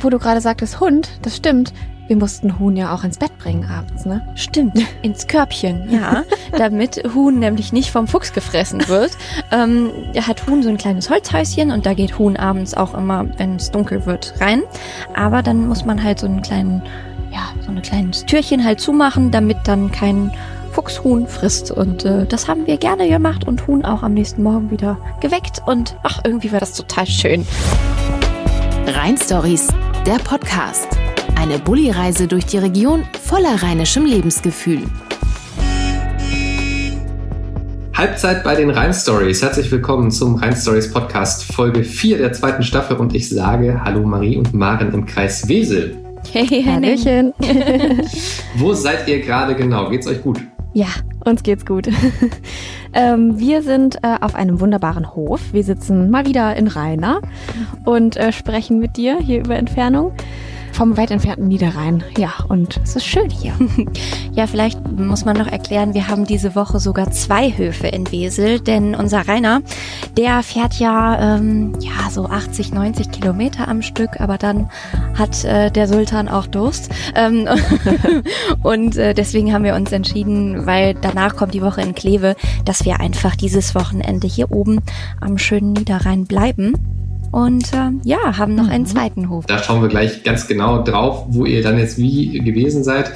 wo du gerade sagtest Hund, das stimmt. Wir mussten Huhn ja auch ins Bett bringen abends, ne? Stimmt, ins Körbchen, ja. damit Huhn nämlich nicht vom Fuchs gefressen wird. Ähm, hat Huhn so ein kleines Holzhäuschen und da geht Huhn abends auch immer, wenn es dunkel wird, rein. Aber dann muss man halt so einen kleinen, ja, so ein kleines Türchen halt zumachen, damit dann kein Fuchs Huhn frisst. Und äh, das haben wir gerne gemacht und Huhn auch am nächsten Morgen wieder geweckt. Und ach, irgendwie war das total schön. Rhein Stories, der Podcast. Eine Bulli-Reise durch die Region voller rheinischem Lebensgefühl. Halbzeit bei den Rhein Stories. Herzlich willkommen zum Rhein Stories Podcast, Folge 4 der zweiten Staffel. Und ich sage Hallo Marie und Maren im Kreis Wesel. Hey, Hallöchen. Wo seid ihr gerade genau? Geht's euch gut? Ja, uns geht's gut. Ähm, wir sind äh, auf einem wunderbaren Hof. Wir sitzen mal wieder in Rheina und äh, sprechen mit dir hier über Entfernung vom weit entfernten Niederrhein. Ja, und es ist schön hier. Ja, vielleicht muss man noch erklären, wir haben diese Woche sogar zwei Höfe in Wesel, denn unser Rainer, der fährt ja, ähm, ja so 80, 90 Kilometer am Stück, aber dann hat äh, der Sultan auch Durst. Ähm, und äh, deswegen haben wir uns entschieden, weil danach kommt die Woche in Kleve, dass wir einfach dieses Wochenende hier oben am schönen Niederrhein bleiben und äh, ja, haben noch einen mhm. zweiten Hof. Da schauen wir gleich ganz genau drauf, wo ihr dann jetzt wie gewesen seid.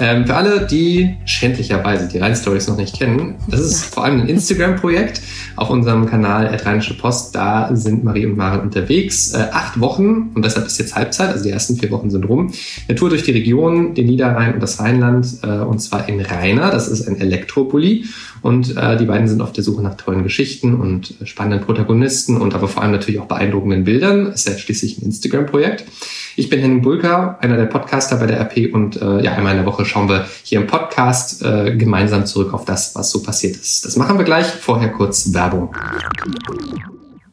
Ähm, für alle, die schändlicherweise die Rhein-Stories noch nicht kennen, das ist vor allem ein Instagram-Projekt auf unserem Kanal Rheinische Post. Da sind Marie und Maren unterwegs. Äh, acht Wochen und deshalb ist jetzt Halbzeit, also die ersten vier Wochen sind rum. Eine Tour durch die Region, den Niederrhein und das Rheinland äh, und zwar in Rheiner. Das ist ein Elektropoli und äh, die beiden sind auf der Suche nach tollen Geschichten und äh, spannenden Protagonisten und aber vor allem natürlich auch beeindruckenden Bildern. Ist ja schließlich ein Instagram-Projekt. Ich bin Henning Bulka, einer der Podcaster bei der RP und äh, ja, einmal in der Woche schauen wir hier im Podcast äh, gemeinsam zurück auf das, was so passiert ist. Das machen wir gleich. Vorher kurz Werbung.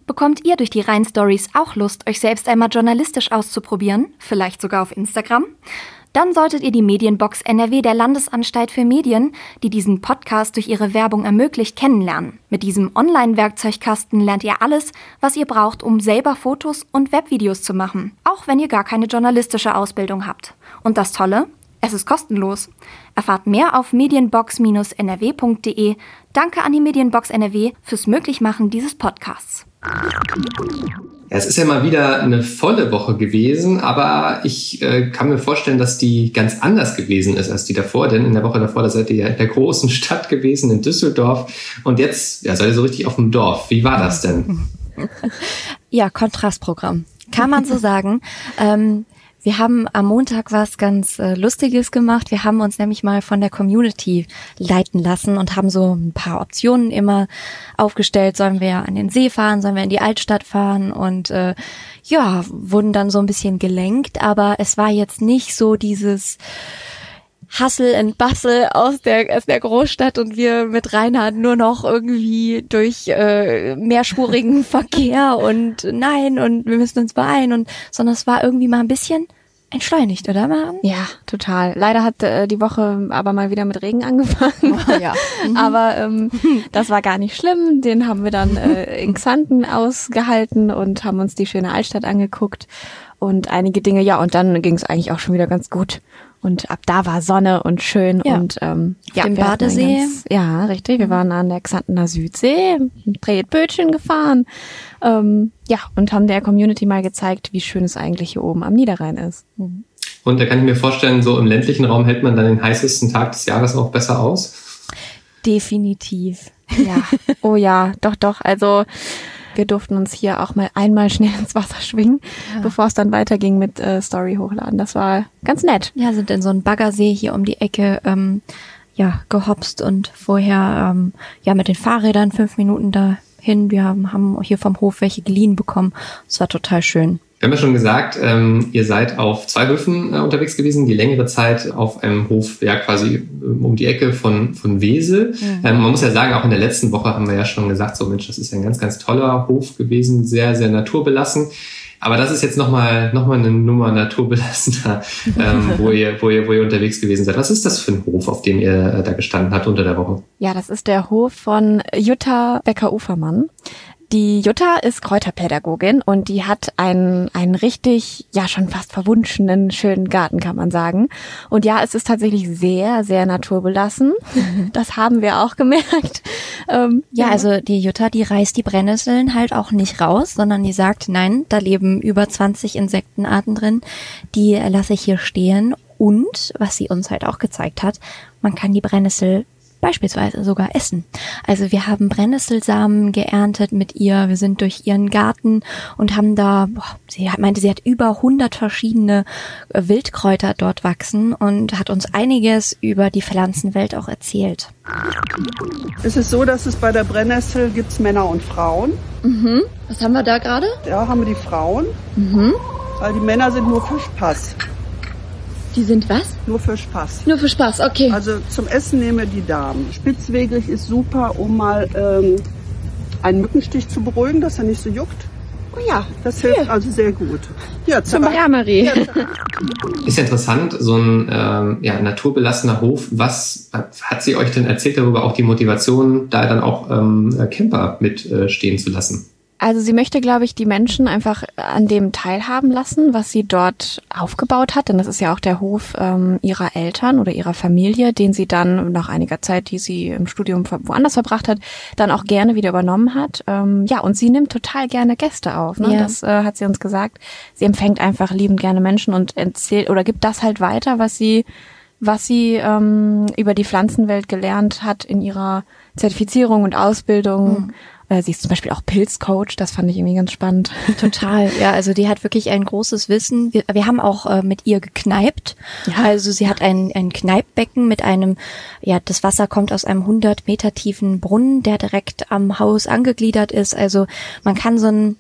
Bekommt ihr durch die Rhein Stories auch Lust, euch selbst einmal journalistisch auszuprobieren? Vielleicht sogar auf Instagram? Dann solltet ihr die Medienbox NRW der Landesanstalt für Medien, die diesen Podcast durch ihre Werbung ermöglicht, kennenlernen. Mit diesem Online-Werkzeugkasten lernt ihr alles, was ihr braucht, um selber Fotos und Webvideos zu machen, auch wenn ihr gar keine journalistische Ausbildung habt. Und das Tolle? Es ist kostenlos. Erfahrt mehr auf medienbox-nrw.de. Danke an die Medienbox NRW fürs Möglichmachen dieses Podcasts. Ja, es ist ja mal wieder eine volle Woche gewesen, aber ich äh, kann mir vorstellen, dass die ganz anders gewesen ist als die davor, denn in der Woche davor, da seid ihr ja in der großen Stadt gewesen, in Düsseldorf und jetzt ja, seid ihr so richtig auf dem Dorf. Wie war das denn? Ja, Kontrastprogramm. Kann man so sagen. Ähm, wir haben am Montag was ganz äh, Lustiges gemacht. Wir haben uns nämlich mal von der Community leiten lassen und haben so ein paar Optionen immer aufgestellt. Sollen wir an den See fahren? Sollen wir in die Altstadt fahren? Und äh, ja, wurden dann so ein bisschen gelenkt. Aber es war jetzt nicht so dieses Hustle and Bustle aus der, aus der Großstadt und wir mit Reinhard nur noch irgendwie durch äh, mehrspurigen Verkehr und nein und wir müssen uns beeilen und sondern es war irgendwie mal ein bisschen entschleunigt, oder Maren? Ja, total. Leider hat äh, die Woche aber mal wieder mit Regen angefangen. Oh, ja. Mhm. aber ähm, das war gar nicht schlimm. Den haben wir dann äh, in Xanten ausgehalten und haben uns die schöne Altstadt angeguckt und einige Dinge. Ja, und dann ging es eigentlich auch schon wieder ganz gut. Und ab da war Sonne und schön ja. und ähm, ja, dem Badesee. Ganz, ja, richtig. Wir waren an der Xantener Südsee, Tretbötchen gefahren. Ähm, ja, und haben der Community mal gezeigt, wie schön es eigentlich hier oben am Niederrhein ist. Mhm. Und da kann ich mir vorstellen, so im ländlichen Raum hält man dann den heißesten Tag des Jahres auch besser aus? Definitiv. Ja. oh ja, doch, doch. Also wir durften uns hier auch mal einmal schnell ins Wasser schwingen, ja. bevor es dann weiterging mit äh, Story hochladen. Das war ganz nett. Ja, sind in so einem Baggersee hier um die Ecke ähm, ja gehopst und vorher ähm, ja mit den Fahrrädern fünf Minuten dahin. Wir haben, haben hier vom Hof welche geliehen bekommen. Es war total schön. Wir haben ja schon gesagt, ähm, ihr seid auf zwei Höfen äh, unterwegs gewesen, die längere Zeit auf einem Hof, ja quasi ähm, um die Ecke von, von Wesel. Mhm. Ähm, man muss ja sagen, auch in der letzten Woche haben wir ja schon gesagt, so Mensch, das ist ein ganz, ganz toller Hof gewesen, sehr, sehr naturbelassen. Aber das ist jetzt nochmal noch mal eine Nummer naturbelassener, ähm, wo, ihr, wo, ihr, wo ihr unterwegs gewesen seid. Was ist das für ein Hof, auf dem ihr äh, da gestanden habt unter der Woche? Ja, das ist der Hof von Jutta Becker-Ufermann. Die Jutta ist Kräuterpädagogin und die hat einen, einen richtig, ja schon fast verwunschenen, schönen Garten, kann man sagen. Und ja, es ist tatsächlich sehr, sehr naturbelassen. Das haben wir auch gemerkt. Ähm, ja, also die Jutta, die reißt die Brennnesseln halt auch nicht raus, sondern die sagt, nein, da leben über 20 Insektenarten drin, die lasse ich hier stehen. Und, was sie uns halt auch gezeigt hat, man kann die Brennnessel beispielsweise sogar essen. Also wir haben Brennnesselsamen geerntet mit ihr, wir sind durch ihren Garten und haben da, boah, sie meinte, sie hat über 100 verschiedene äh, Wildkräuter dort wachsen und hat uns einiges über die Pflanzenwelt auch erzählt. Es ist so, dass es bei der Brennnessel gibt's Männer und Frauen. Mhm. Was haben wir da gerade? Ja, haben wir die Frauen. Mhm. Weil die Männer sind nur Spaß. Die sind was? Nur für Spaß. Nur für Spaß, okay. Also zum Essen nehmen wir die Damen. Spitzwegelig ist super, um mal ähm, einen Mückenstich zu beruhigen, dass er nicht so juckt. Oh ja, das hilft Hier. also sehr gut. Ja, zum ja, Marie. Ja, ist interessant, so ein ähm, ja, naturbelassener Hof. Was hat sie euch denn erzählt darüber, auch die Motivation, da dann auch ähm, Camper mitstehen äh, zu lassen? Also sie möchte, glaube ich, die Menschen einfach an dem teilhaben lassen, was sie dort aufgebaut hat. Denn das ist ja auch der Hof ähm, ihrer Eltern oder ihrer Familie, den sie dann nach einiger Zeit, die sie im Studium woanders verbracht hat, dann auch gerne wieder übernommen hat. Ähm, ja, und sie nimmt total gerne Gäste auf. Ne? Ja. Das äh, hat sie uns gesagt. Sie empfängt einfach liebend gerne Menschen und erzählt oder gibt das halt weiter, was sie was sie ähm, über die Pflanzenwelt gelernt hat in ihrer Zertifizierung und Ausbildung. Mhm sie ist zum Beispiel auch Pilzcoach, das fand ich irgendwie ganz spannend. Total, ja, also die hat wirklich ein großes Wissen. Wir, wir haben auch äh, mit ihr gekneipt. Ja. Also sie hat ein, ein Kneippbecken mit einem, ja, das Wasser kommt aus einem 100 Meter tiefen Brunnen, der direkt am Haus angegliedert ist. Also man kann so ein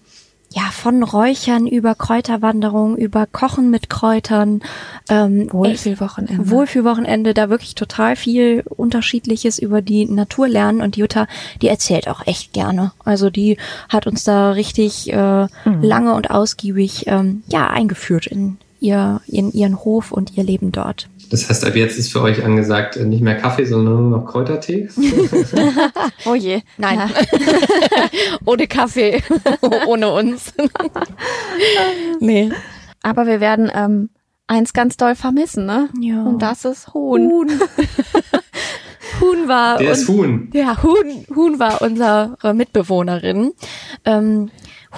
ja, von Räuchern über Kräuterwanderung, über Kochen mit Kräutern, ähm, Wohlfühlwochenende. Wohlfühlwochenende, da wirklich total viel Unterschiedliches über die Natur lernen und Jutta, die erzählt auch echt gerne. Also die hat uns da richtig äh, mhm. lange und ausgiebig ähm, ja eingeführt in ihr in ihren Hof und ihr Leben dort. Das heißt, ab jetzt ist für euch angesagt, äh, nicht mehr Kaffee, sondern nur noch Kräutertee? oh je, nein. ohne Kaffee, ohne uns. nee. Aber wir werden ähm, eins ganz doll vermissen, ne? Ja. Und das ist Huhn. Huhn. Huhn war. Der ist Huhn. Ja, Huhn, Huhn war unsere Mitbewohnerin. Ähm,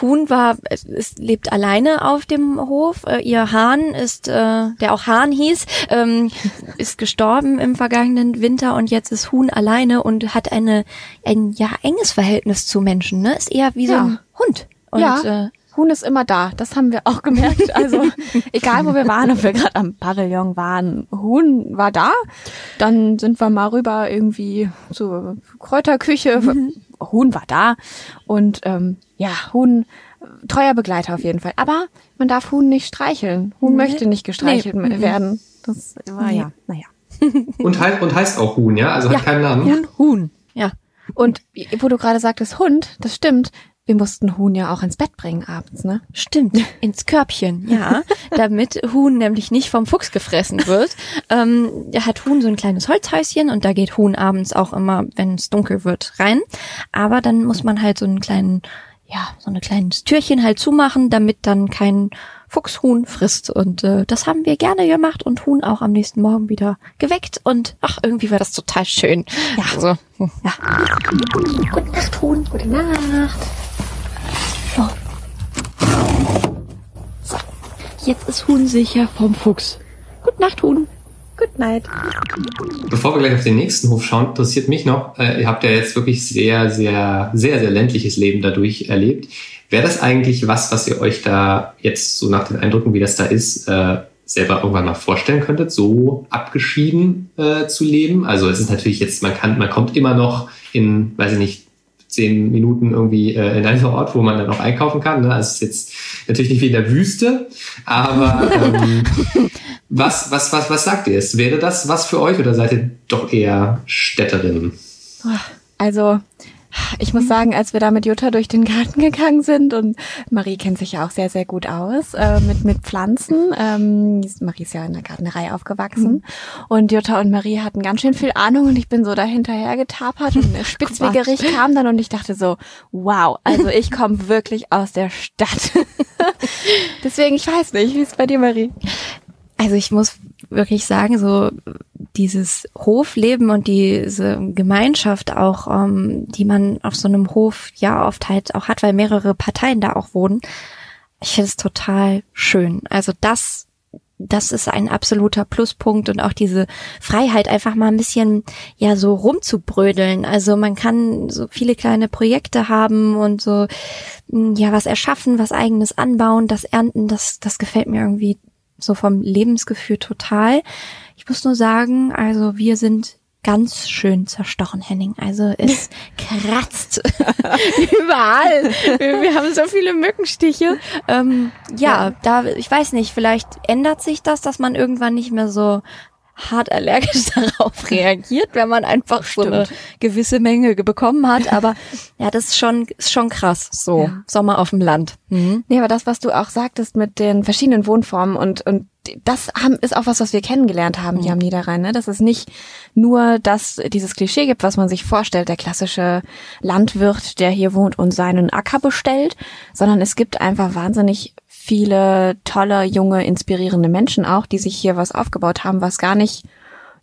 Huhn war, es, lebt alleine auf dem Hof. Äh, ihr Hahn ist, äh, der auch Hahn hieß, ähm, ist gestorben im vergangenen Winter und jetzt ist Huhn alleine und hat eine ein ja enges Verhältnis zu Menschen. Ne, ist eher wie ja. so ein Hund. Und, ja. Äh, Huhn ist immer da. Das haben wir auch gemerkt. Also egal, wo wir waren, ob wir gerade am Pavillon waren, Huhn war da. Dann sind wir mal rüber irgendwie zur Kräuterküche. Mhm. Huhn war da und ähm, ja, Huhn, treuer Begleiter auf jeden Fall. Aber man darf Huhn nicht streicheln. Huhn nee. möchte nicht gestreichelt nee. werden. Das war nee. ja, naja. Und, heißt, und heißt auch Huhn, ja? Also ja. hat keinen Namen. Huhn, Huhn, ja. Und wo du gerade sagtest Hund, das stimmt. Wir mussten Huhn ja auch ins Bett bringen abends, ne? Stimmt, ins Körbchen, ja. damit Huhn nämlich nicht vom Fuchs gefressen wird. Ähm, hat Huhn so ein kleines Holzhäuschen und da geht Huhn abends auch immer, wenn es dunkel wird, rein. Aber dann muss man halt so einen kleinen, ja, so ein kleines Türchen halt zumachen, damit dann kein Fuchs Huhn frisst. Und äh, das haben wir gerne gemacht und Huhn auch am nächsten Morgen wieder geweckt. Und ach, irgendwie war das total schön. Ja. Also, hm. ja. Gute Nacht, Huhn. Gute Nacht. Jetzt ist Huhn sicher vom Fuchs. Gute Nacht, Huhn. Good night. Bevor wir gleich auf den nächsten Hof schauen, interessiert mich noch, äh, ihr habt ja jetzt wirklich sehr, sehr, sehr, sehr ländliches Leben dadurch erlebt. Wäre das eigentlich was, was ihr euch da jetzt so nach den Eindrücken, wie das da ist, äh, selber irgendwann mal vorstellen könntet, so abgeschieden äh, zu leben? Also es ist natürlich jetzt, man kann, man kommt immer noch in, weiß ich nicht, zehn Minuten irgendwie äh, in einen Ort, wo man dann auch einkaufen kann. Ne? Also es ist jetzt natürlich nicht wie in der Wüste, aber ähm, was, was, was, was sagt ihr jetzt? Wäre das was für euch oder seid ihr doch eher Städterinnen? Also Ich muss sagen, als wir da mit Jutta durch den Garten gegangen sind und Marie kennt sich ja auch sehr, sehr gut aus äh, mit, mit Pflanzen. Ähm, Marie ist ja in der Gärtnerei aufgewachsen. Mhm. Und Jutta und Marie hatten ganz schön viel Ahnung und ich bin so dahinterher getapert und eine Spitzwegerich kam dann und ich dachte so, wow, also ich komme wirklich aus der Stadt. Deswegen, ich weiß nicht, wie ist bei dir, Marie? Also ich muss wirklich sagen, so dieses Hofleben und diese Gemeinschaft auch, ähm, die man auf so einem Hof ja oft halt auch hat, weil mehrere Parteien da auch wohnen. Ich finde es total schön. Also das, das ist ein absoluter Pluspunkt und auch diese Freiheit, einfach mal ein bisschen ja so rumzubrödeln. Also man kann so viele kleine Projekte haben und so ja was erschaffen, was eigenes anbauen, das ernten, das das gefällt mir irgendwie so vom Lebensgefühl total. Ich muss nur sagen, also wir sind ganz schön zerstochen, Henning. Also es kratzt überall. Wir, wir, haben so viele Mückenstiche. Ähm, ja, ja, da, ich weiß nicht, vielleicht ändert sich das, dass man irgendwann nicht mehr so hart allergisch darauf reagiert, wenn man einfach Stimmt. so eine gewisse Menge bekommen hat. Aber ja, das ist schon, ist schon krass. So, ja. Sommer auf dem Land. Mhm. Nee, aber das, was du auch sagtest mit den verschiedenen Wohnformen und, und das haben, ist auch was, was wir kennengelernt haben hier mhm. am Niederrhein, ne? dass es nicht nur das, dieses Klischee gibt, was man sich vorstellt, der klassische Landwirt, der hier wohnt und seinen Acker bestellt, sondern es gibt einfach wahnsinnig viele tolle, junge, inspirierende Menschen auch, die sich hier was aufgebaut haben, was gar nicht,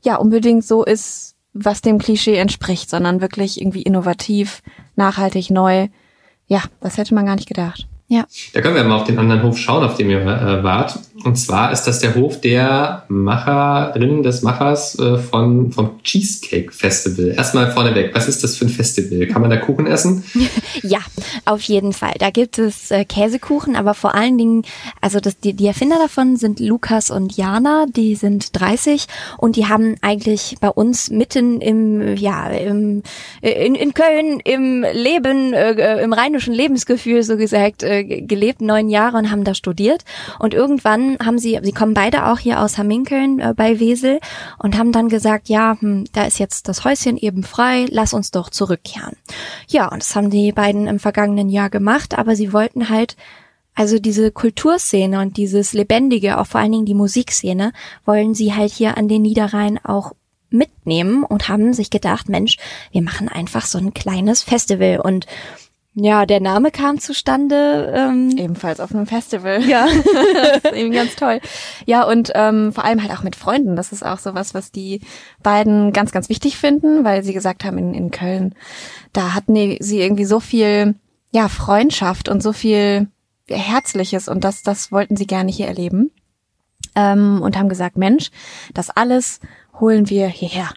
ja, unbedingt so ist, was dem Klischee entspricht, sondern wirklich irgendwie innovativ, nachhaltig, neu. Ja, das hätte man gar nicht gedacht. Ja. Da können wir mal auf den anderen Hof schauen, auf dem ihr äh, wart. Und zwar ist das der Hof der Macherin des Machers äh, von, vom Cheesecake Festival. Erstmal vorneweg, was ist das für ein Festival? Kann man da Kuchen essen? ja, auf jeden Fall. Da gibt es äh, Käsekuchen, aber vor allen Dingen, also das, die, die Erfinder davon sind Lukas und Jana, die sind 30 und die haben eigentlich bei uns mitten im, ja, im, in, in Köln im Leben, äh, im rheinischen Lebensgefühl so gesagt, äh, gelebt, neun Jahre und haben da studiert. Und irgendwann haben sie, sie kommen beide auch hier aus Hamminkeln äh, bei Wesel und haben dann gesagt, ja, hm, da ist jetzt das Häuschen eben frei, lass uns doch zurückkehren. Ja, und das haben die beiden im vergangenen Jahr gemacht, aber sie wollten halt also diese Kulturszene und dieses Lebendige, auch vor allen Dingen die Musikszene, wollen sie halt hier an den Niederrhein auch mitnehmen und haben sich gedacht, Mensch, wir machen einfach so ein kleines Festival und ja, der Name kam zustande. Ähm, Ebenfalls auf einem Festival. Ja. das ist eben ganz toll. Ja, und ähm, vor allem halt auch mit Freunden. Das ist auch so was, was die beiden ganz, ganz wichtig finden, weil sie gesagt haben, in, in Köln, da hatten sie irgendwie so viel, ja, Freundschaft und so viel Herzliches und das, das wollten sie gerne hier erleben. Ähm, und haben gesagt, Mensch, das alles holen wir hierher.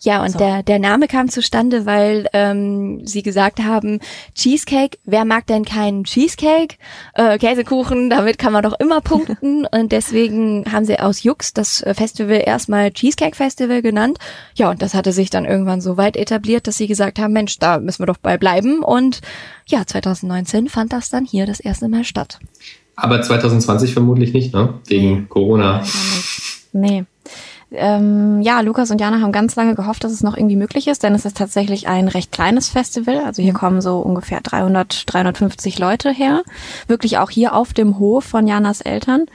Ja, und so. der, der Name kam zustande, weil ähm, sie gesagt haben, Cheesecake, wer mag denn keinen Cheesecake? Äh, Käsekuchen, damit kann man doch immer punkten. und deswegen haben sie aus Jux das Festival erstmal Cheesecake Festival genannt. Ja, und das hatte sich dann irgendwann so weit etabliert, dass sie gesagt haben, Mensch, da müssen wir doch bei bleiben. Und ja, 2019 fand das dann hier das erste Mal statt. Aber 2020 vermutlich nicht, ne? Wegen Corona. Nee ähm, ja, Lukas und Jana haben ganz lange gehofft, dass es noch irgendwie möglich ist, denn es ist tatsächlich ein recht kleines Festival. Also hier mhm. kommen so ungefähr 300, 350 Leute her. Wirklich auch hier auf dem Hof von Janas Eltern.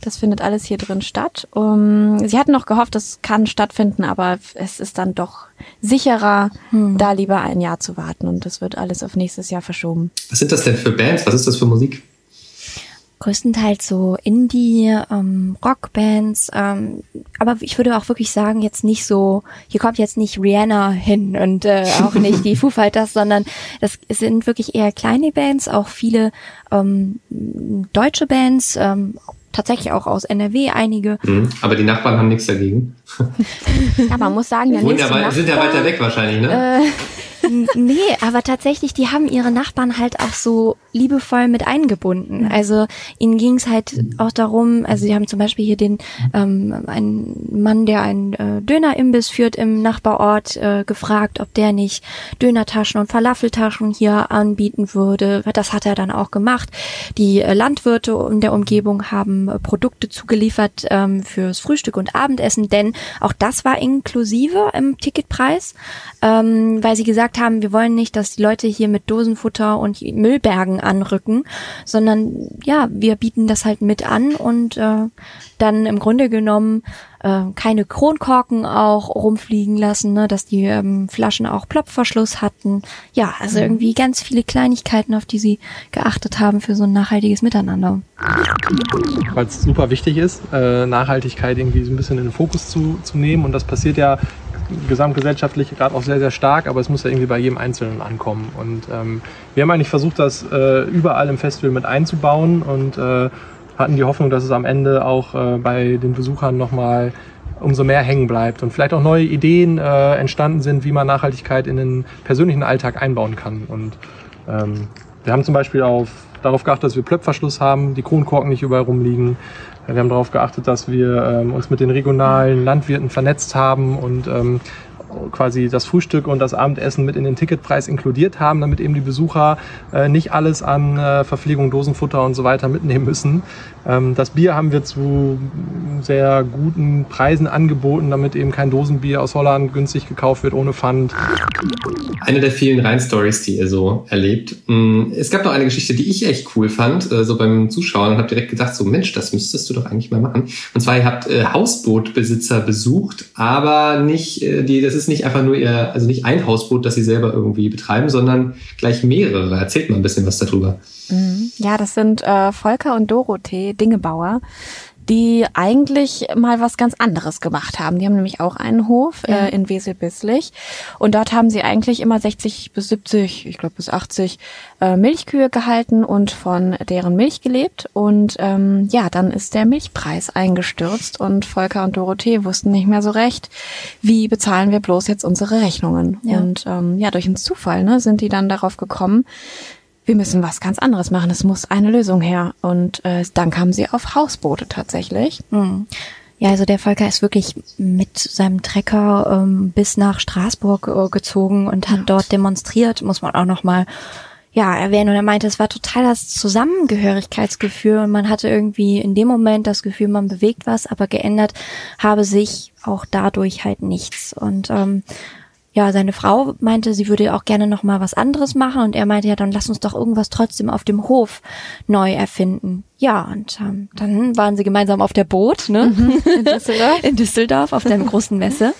Das findet alles hier drin statt. Um, sie hatten noch gehofft, es kann stattfinden, aber es ist dann doch sicherer, hm. da lieber ein Jahr zu warten und das wird alles auf nächstes Jahr verschoben. Was sind das denn für Bands? Was ist das für Musik? Größtenteils so Indie, ähm, Rockbands, ähm, aber ich würde auch wirklich sagen, jetzt nicht so, hier kommt jetzt nicht Rihanna hin und äh, auch nicht die Foo Fighters, sondern das sind wirklich eher kleine Bands, auch viele ähm, deutsche Bands, ähm, tatsächlich auch aus NRW einige. Mhm, aber die Nachbarn haben nichts dagegen. ja, man muss sagen, der ja, sind ja weiter weg wahrscheinlich, ne? Äh, nee, aber tatsächlich, die haben ihre Nachbarn halt auch so liebevoll mit eingebunden. Mhm. Also ihnen ging es halt auch darum, also sie haben zum Beispiel hier den ähm, einen Mann, der einen äh, Dönerimbiss führt im Nachbarort, äh, gefragt, ob der nicht Dönertaschen und Falafeltaschen hier anbieten würde. Das hat er dann auch gemacht. Die äh, Landwirte in der Umgebung haben äh, Produkte zugeliefert ähm, fürs Frühstück und Abendessen, denn auch das war inklusive im Ticketpreis, ähm, weil sie gesagt gesagt haben, wir wollen nicht, dass die Leute hier mit Dosenfutter und Müllbergen anrücken, sondern ja, wir bieten das halt mit an und äh, dann im Grunde genommen äh, keine Kronkorken auch rumfliegen lassen, ne, dass die ähm, Flaschen auch Plopverschluss hatten. Ja, also mhm. irgendwie ganz viele Kleinigkeiten, auf die sie geachtet haben für so ein nachhaltiges Miteinander. Weil es super wichtig ist, äh, Nachhaltigkeit irgendwie so ein bisschen in den Fokus zu, zu nehmen und das passiert ja gesamtgesellschaftlich gerade auch sehr, sehr stark, aber es muss ja irgendwie bei jedem Einzelnen ankommen. Und ähm, wir haben eigentlich versucht, das äh, überall im Festival mit einzubauen und äh, hatten die Hoffnung, dass es am Ende auch äh, bei den Besuchern nochmal umso mehr hängen bleibt und vielleicht auch neue Ideen äh, entstanden sind, wie man Nachhaltigkeit in den persönlichen Alltag einbauen kann. Und ähm, wir haben zum Beispiel auf, darauf geachtet, dass wir Plöpfverschluss haben, die Kronkorken nicht überall rumliegen. Wir haben darauf geachtet, dass wir ähm, uns mit den regionalen Landwirten vernetzt haben und ähm, quasi das Frühstück und das Abendessen mit in den Ticketpreis inkludiert haben, damit eben die Besucher äh, nicht alles an äh, Verpflegung, Dosenfutter und so weiter mitnehmen müssen. Ähm, das Bier haben wir zu sehr guten Preisen angeboten, damit eben kein Dosenbier aus Holland günstig gekauft wird ohne Pfand. Eine der vielen Rhein-Stories, die ihr so erlebt. Mm, es gab noch eine Geschichte, die ich echt cool fand, äh, so beim Zuschauen und habe direkt gedacht, so Mensch, das müsstest du doch eigentlich mal machen. Und zwar, ihr habt äh, Hausbootbesitzer besucht, aber nicht, äh, die, das ist nicht einfach nur ihr, also nicht ein Hausboot, das sie selber irgendwie betreiben, sondern gleich mehrere. Erzählt mal ein bisschen was darüber. Mhm. Ja, das sind äh, Volker und Dorothee Dingebauer die eigentlich mal was ganz anderes gemacht haben. Die haben nämlich auch einen Hof ja. äh, in Wesel-Bisslich und dort haben sie eigentlich immer 60 bis 70, ich glaube bis 80 äh, Milchkühe gehalten und von deren Milch gelebt und ähm, ja, dann ist der Milchpreis eingestürzt und Volker und Dorothee wussten nicht mehr so recht, wie bezahlen wir bloß jetzt unsere Rechnungen. Ja. Und ähm, ja, durch einen Zufall ne, sind die dann darauf gekommen, wir müssen was ganz anderes machen. Es muss eine Lösung her. Und äh, dann kamen sie auf Hausboote tatsächlich. Mhm. Ja, also der Volker ist wirklich mit seinem Trecker ähm, bis nach Straßburg äh, gezogen und hat ja. dort demonstriert, muss man auch noch mal ja, erwähnen. Und er meinte, es war total das Zusammengehörigkeitsgefühl und man hatte irgendwie in dem Moment das Gefühl, man bewegt was, aber geändert habe sich auch dadurch halt nichts. Und ähm, ja, seine Frau meinte, sie würde auch gerne noch mal was anderes machen und er meinte, ja, dann lass uns doch irgendwas trotzdem auf dem Hof neu erfinden. Ja, und ähm, dann waren sie gemeinsam auf der Boot, ne? Mhm, in Düsseldorf. in Düsseldorf auf der großen Messe.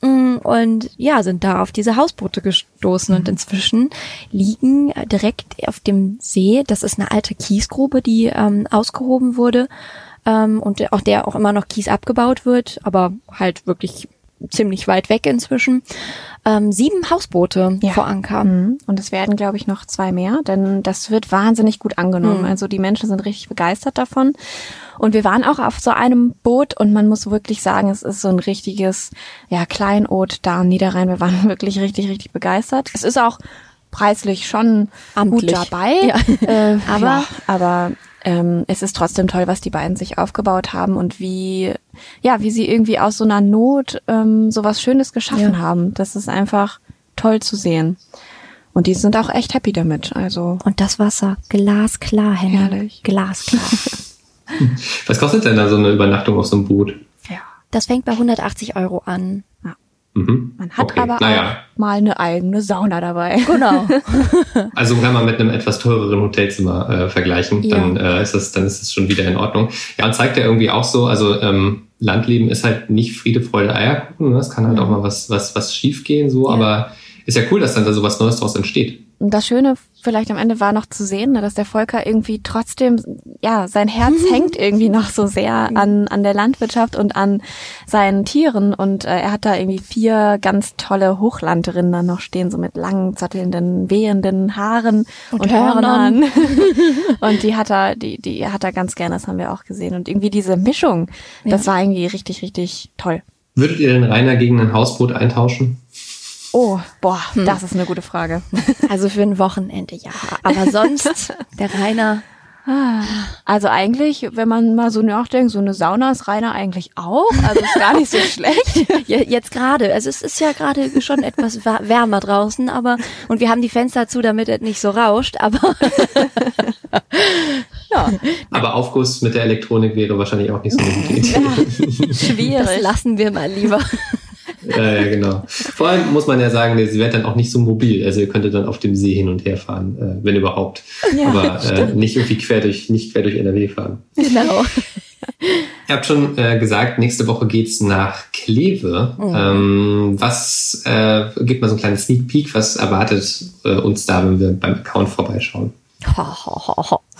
Mm, und ja, sind da auf diese Hausboote gestoßen mhm. und inzwischen liegen direkt auf dem See, das ist eine alte Kiesgrube, die ähm, ausgehoben wurde ähm, und auch der auch immer noch Kies abgebaut wird, aber halt wirklich ziemlich weit weg inzwischen, ähm, sieben Hausboote ja. vor Anker. Mhm. Und es werden, glaube ich, noch zwei mehr, denn das wird wahnsinnig gut angenommen. Mhm. Also die Menschen sind richtig begeistert davon. Und wir waren auch auf so einem Boot und man muss wirklich sagen, es ist so ein richtiges, ja, Kleinod da am Niederrhein. Wir waren wirklich richtig, richtig begeistert. Es ist auch preislich schon Amtlich. gut dabei. Ja. Äh, aber, ja, aber ähm, es ist trotzdem toll, was die beiden sich aufgebaut haben und wie, ja, wie sie irgendwie aus so einer Not ähm, so was Schönes geschaffen ja. haben. Das ist einfach toll zu sehen. Und die sind auch echt happy damit. Also und das Wasser glasklar, herrlich, glasklar. was kostet denn da so eine Übernachtung auf so einem Boot? Ja, das fängt bei 180 Euro an. Mhm. Man hat okay. aber naja. auch mal eine eigene Sauna dabei. Genau. also kann man mit einem etwas teureren Hotelzimmer äh, vergleichen, ja. dann äh, ist das dann ist es schon wieder in Ordnung. Ja, und zeigt ja irgendwie auch so, also ähm, Landleben ist halt nicht Friede, Freude, Eierkuchen. Ne? Es kann halt mhm. auch mal was was was schief gehen so, ja. aber ist ja cool, dass dann da so was Neues draus entsteht. Und das Schöne vielleicht am Ende war noch zu sehen, ne, dass der Volker irgendwie trotzdem, ja, sein Herz hängt irgendwie noch so sehr an, an der Landwirtschaft und an seinen Tieren. Und äh, er hat da irgendwie vier ganz tolle Hochlandrinder noch stehen, so mit langen, zattelnden, wehenden Haaren und, und Hörnern. und die hat er, die, die hat er ganz gerne, das haben wir auch gesehen. Und irgendwie diese Mischung, ja. das war irgendwie richtig, richtig toll. Würdet ihr den Rainer gegen ein Hausboot eintauschen? Oh, boah, hm. das ist eine gute Frage. Also für ein Wochenende ja. Aber sonst, der Rainer. Also eigentlich, wenn man mal so nachdenkt, so eine Sauna ist Rainer eigentlich auch. Also ist gar nicht so schlecht. Jetzt gerade. Also es ist ja gerade schon etwas wärmer draußen, aber und wir haben die Fenster zu, damit es nicht so rauscht, aber ja. Aber Aufguss mit der Elektronik wäre wahrscheinlich auch nicht so eine gute Idee. Ja, schwierig. Das lassen wir mal lieber. Ja, ja, genau. Vor allem muss man ja sagen, sie wird dann auch nicht so mobil. Also ihr könntet dann auf dem See hin und her fahren, äh, wenn überhaupt. Ja, Aber äh, nicht irgendwie quer durch, nicht quer durch NRW fahren. Genau. Ihr habt schon äh, gesagt, nächste Woche geht's nach Kleve. Mhm. Ähm, was äh, gibt mal so ein kleines Sneak Peek? Was erwartet äh, uns da, wenn wir beim Account vorbeischauen?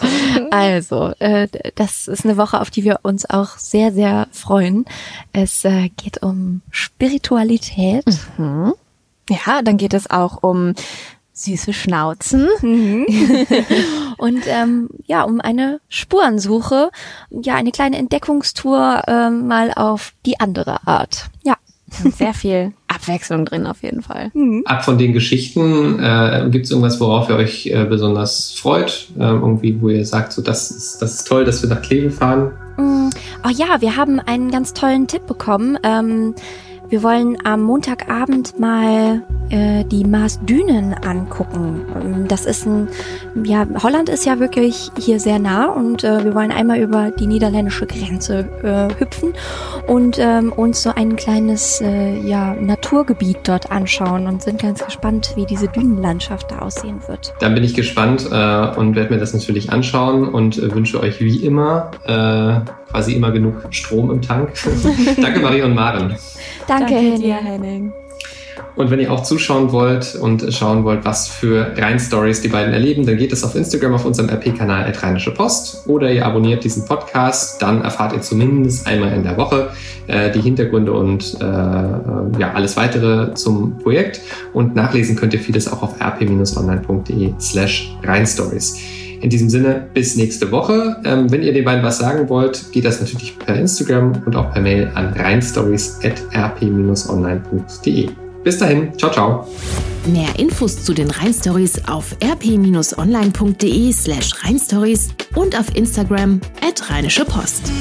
Also, äh, das ist eine Woche, auf die wir uns auch sehr, sehr freuen. Es äh, geht um Spiritualität. Mhm. Ja, dann geht es auch um süße Schnauzen. Mhm. und ähm, ja, um eine Spurensuche, ja, eine kleine Entdeckungstour ähm, mal auf die andere Art. Ja. Sehr viel Abwechslung drin auf jeden Fall. Mhm. Ab von den Geschichten, äh, gibt es irgendwas, worauf ihr euch äh, besonders freut? Äh, irgendwie, wo ihr sagt, so das ist, das ist toll, dass wir nach Kleve fahren? Mhm. Oh ja, wir haben einen ganz tollen Tipp bekommen. Ähm, wir wollen am Montagabend mal äh, die Maasdünen angucken. Das ist ein, ja, Holland ist ja wirklich hier sehr nah und äh, wir wollen einmal über die niederländische Grenze äh, hüpfen und ähm, uns so ein kleines äh, ja, Naturgebiet dort anschauen und sind ganz gespannt, wie diese Dünenlandschaft da aussehen wird. Dann bin ich gespannt äh, und werde mir das natürlich anschauen und äh, wünsche euch wie immer äh, quasi immer genug Strom im Tank. Danke Marie und Maren. Danke, Danke dir, Henning. Und wenn ihr auch zuschauen wollt und schauen wollt, was für Rhein-Stories die beiden erleben, dann geht es auf Instagram auf unserem RP-Kanal Rheinische Post oder ihr abonniert diesen Podcast. Dann erfahrt ihr zumindest einmal in der Woche äh, die Hintergründe und äh, äh ja, alles weitere zum Projekt. Und nachlesen könnt ihr vieles auch auf rp-online.de slash Rheinstories. In diesem Sinne, bis nächste Woche. Ähm, wenn ihr den beiden was sagen wollt, geht das natürlich per Instagram und auch per Mail an rheinstories.rp-online.de. Bis dahin, ciao, ciao. Mehr Infos zu den Rheinstories auf rp-online.de slash rheinstories und auf Instagram at Rheinische Post.